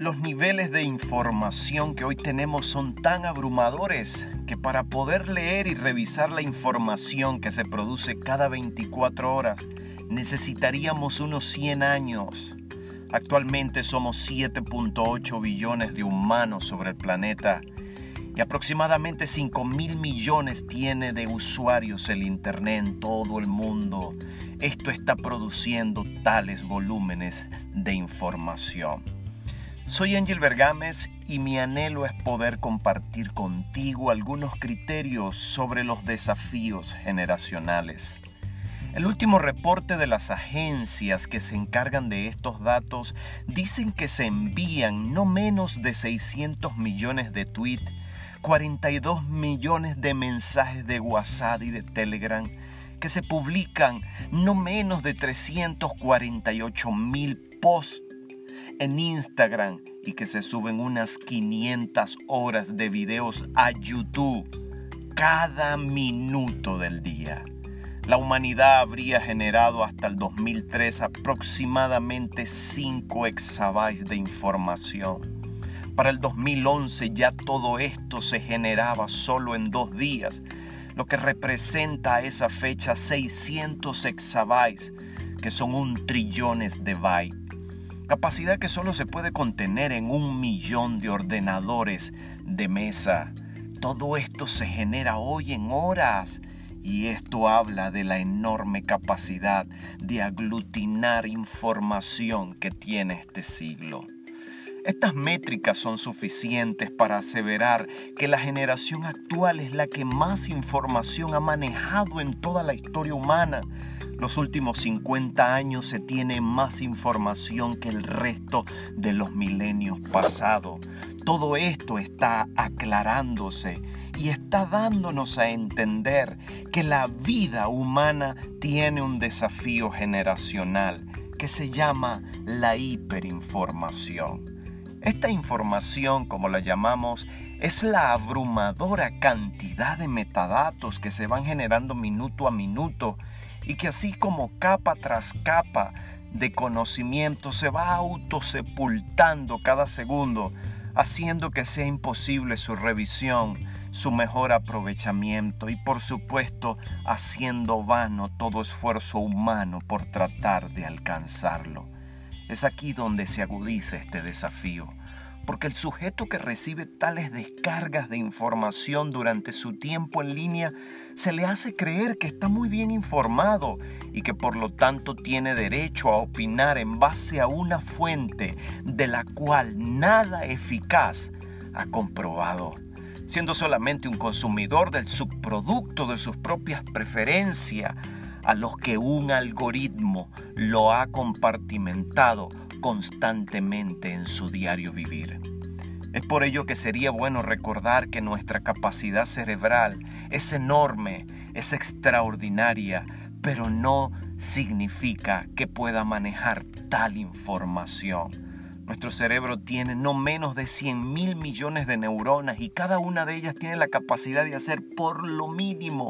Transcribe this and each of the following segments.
Los niveles de información que hoy tenemos son tan abrumadores que para poder leer y revisar la información que se produce cada 24 horas necesitaríamos unos 100 años. Actualmente somos 7.8 billones de humanos sobre el planeta y aproximadamente 5 mil millones tiene de usuarios el Internet en todo el mundo. Esto está produciendo tales volúmenes de información. Soy Ángel Bergames y mi anhelo es poder compartir contigo algunos criterios sobre los desafíos generacionales. El último reporte de las agencias que se encargan de estos datos dicen que se envían no menos de 600 millones de tweets, 42 millones de mensajes de WhatsApp y de Telegram, que se publican no menos de 348 mil posts en Instagram y que se suben unas 500 horas de videos a YouTube cada minuto del día. La humanidad habría generado hasta el 2003 aproximadamente 5 exabytes de información. Para el 2011 ya todo esto se generaba solo en dos días, lo que representa a esa fecha 600 exabytes, que son un trillones de bytes capacidad que solo se puede contener en un millón de ordenadores de mesa. Todo esto se genera hoy en horas y esto habla de la enorme capacidad de aglutinar información que tiene este siglo. Estas métricas son suficientes para aseverar que la generación actual es la que más información ha manejado en toda la historia humana los últimos 50 años se tiene más información que el resto de los milenios pasados. Todo esto está aclarándose y está dándonos a entender que la vida humana tiene un desafío generacional que se llama la hiperinformación. Esta información, como la llamamos, es la abrumadora cantidad de metadatos que se van generando minuto a minuto y que así como capa tras capa de conocimiento se va autosepultando cada segundo, haciendo que sea imposible su revisión, su mejor aprovechamiento y por supuesto haciendo vano todo esfuerzo humano por tratar de alcanzarlo. Es aquí donde se agudiza este desafío porque el sujeto que recibe tales descargas de información durante su tiempo en línea se le hace creer que está muy bien informado y que por lo tanto tiene derecho a opinar en base a una fuente de la cual nada eficaz ha comprobado, siendo solamente un consumidor del subproducto de sus propias preferencias a los que un algoritmo lo ha compartimentado constantemente en su diario vivir. Es por ello que sería bueno recordar que nuestra capacidad cerebral es enorme, es extraordinaria, pero no significa que pueda manejar tal información. Nuestro cerebro tiene no menos de 100 mil millones de neuronas y cada una de ellas tiene la capacidad de hacer por lo mínimo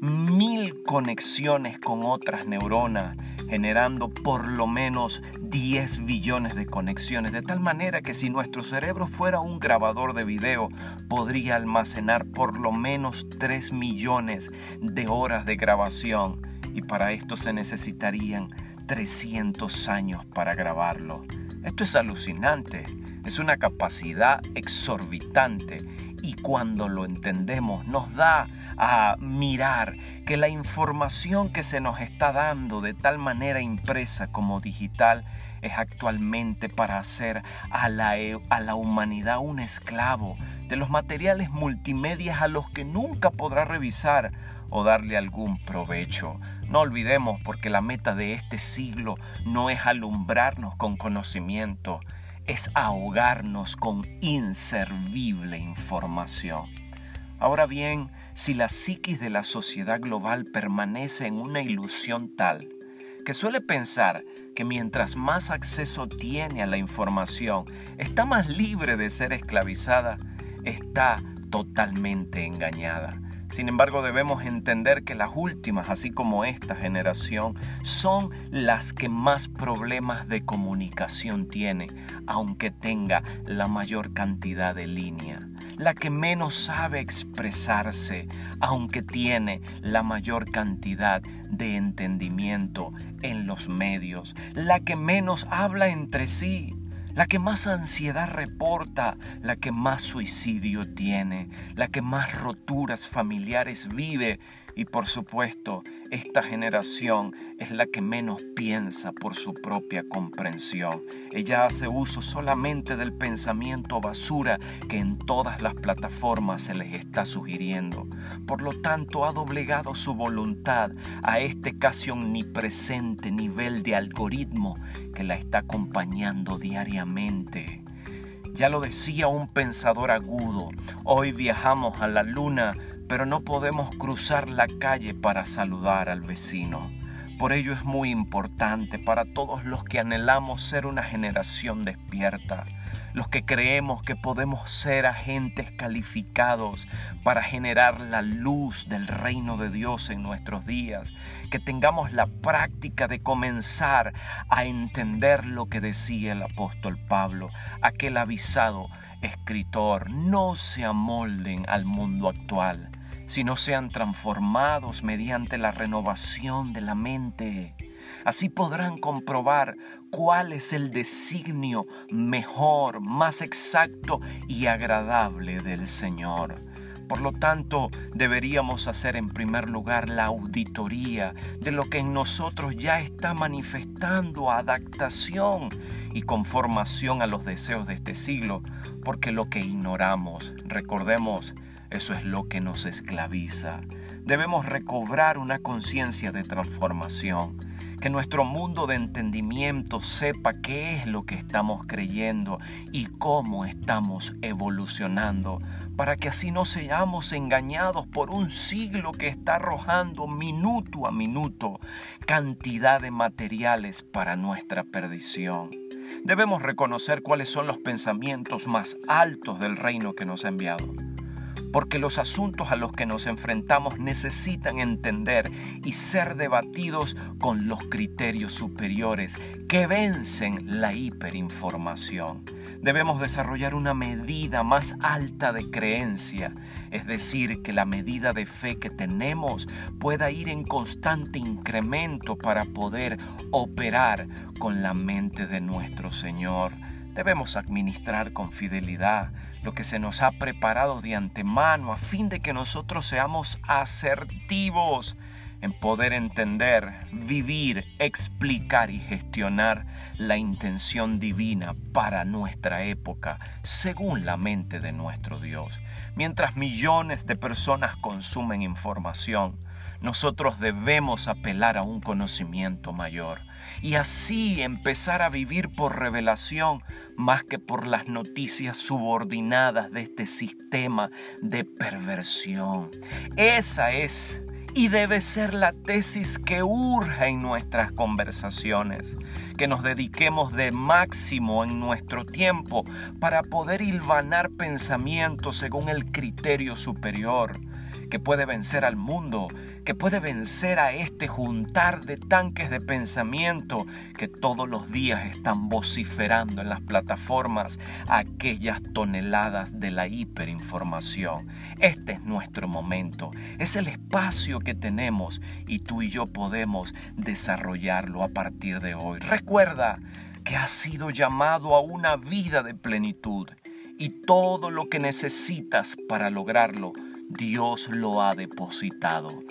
mil conexiones con otras neuronas, generando por lo menos 10 billones de conexiones, de tal manera que si nuestro cerebro fuera un grabador de video, podría almacenar por lo menos 3 millones de horas de grabación y para esto se necesitarían 300 años para grabarlo. Esto es alucinante, es una capacidad exorbitante y cuando lo entendemos nos da a mirar que la información que se nos está dando de tal manera impresa como digital es actualmente para hacer a la, a la humanidad un esclavo de los materiales multimedia a los que nunca podrá revisar o darle algún provecho. No olvidemos porque la meta de este siglo no es alumbrarnos con conocimiento, es ahogarnos con inservible información. Ahora bien, si la psiquis de la sociedad global permanece en una ilusión tal, que suele pensar que mientras más acceso tiene a la información, está más libre de ser esclavizada, está totalmente engañada Sin embargo, debemos entender que las últimas, así como esta generación, son las que más problemas de comunicación tiene, aunque tenga la mayor cantidad de líneas. La que menos sabe expresarse, aunque tiene la mayor cantidad de entendimiento en los medios. La que menos habla entre sí, la que más ansiedad reporta, la que más suicidio tiene, la que más roturas familiares vive y por supuesto esta generación es la que menos piensa por su propia comprensión. Ella hace uso solamente del pensamiento basura que en todas las plataformas se les está sugiriendo. Por lo tanto, ha doblegado su voluntad a este casi omnipresente nivel de algoritmo que la está acompañando diariamente. Ya lo decía un pensador agudo, hoy viajamos a la luna pero no podemos cruzar la calle para saludar al vecino. Por ello es muy importante para todos los que anhelamos ser una generación despierta, los que creemos que podemos ser agentes calificados para generar la luz del reino de Dios en nuestros días, que tengamos la práctica de comenzar a entender lo que decía el apóstol Pablo, aquel avisado escritor, no se amolden al mundo actual si no sean transformados mediante la renovación de la mente. Así podrán comprobar cuál es el designio mejor, más exacto y agradable del Señor. Por lo tanto, deberíamos hacer en primer lugar la auditoría de lo que en nosotros ya está manifestando adaptación y conformación a los deseos de este siglo, porque lo que ignoramos, recordemos, eso es lo que nos esclaviza. Debemos recobrar una conciencia de transformación. Que nuestro mundo de entendimiento sepa qué es lo que estamos creyendo y cómo estamos evolucionando, para que así no seamos engañados por un siglo que está arrojando minuto a minuto cantidad de materiales para nuestra perdición. Debemos reconocer cuáles son los pensamientos más altos del reino que nos ha enviado porque los asuntos a los que nos enfrentamos necesitan entender y ser debatidos con los criterios superiores que vencen la hiperinformación. Debemos desarrollar una medida más alta de creencia, es decir, que la medida de fe que tenemos pueda ir en constante incremento para poder operar con la mente de nuestro Señor. Debemos administrar con fidelidad lo que se nos ha preparado de antemano a fin de que nosotros seamos asertivos en poder entender, vivir, explicar y gestionar la intención divina para nuestra época según la mente de nuestro Dios. Mientras millones de personas consumen información, nosotros debemos apelar a un conocimiento mayor y así empezar a vivir por revelación más que por las noticias subordinadas de este sistema de perversión. Esa es y debe ser la tesis que urge en nuestras conversaciones, que nos dediquemos de máximo en nuestro tiempo para poder hilvanar pensamientos según el criterio superior que puede vencer al mundo, que puede vencer a este juntar de tanques de pensamiento que todos los días están vociferando en las plataformas aquellas toneladas de la hiperinformación. Este es nuestro momento, es el espacio que tenemos y tú y yo podemos desarrollarlo a partir de hoy. Recuerda que has sido llamado a una vida de plenitud y todo lo que necesitas para lograrlo Dios lo ha depositado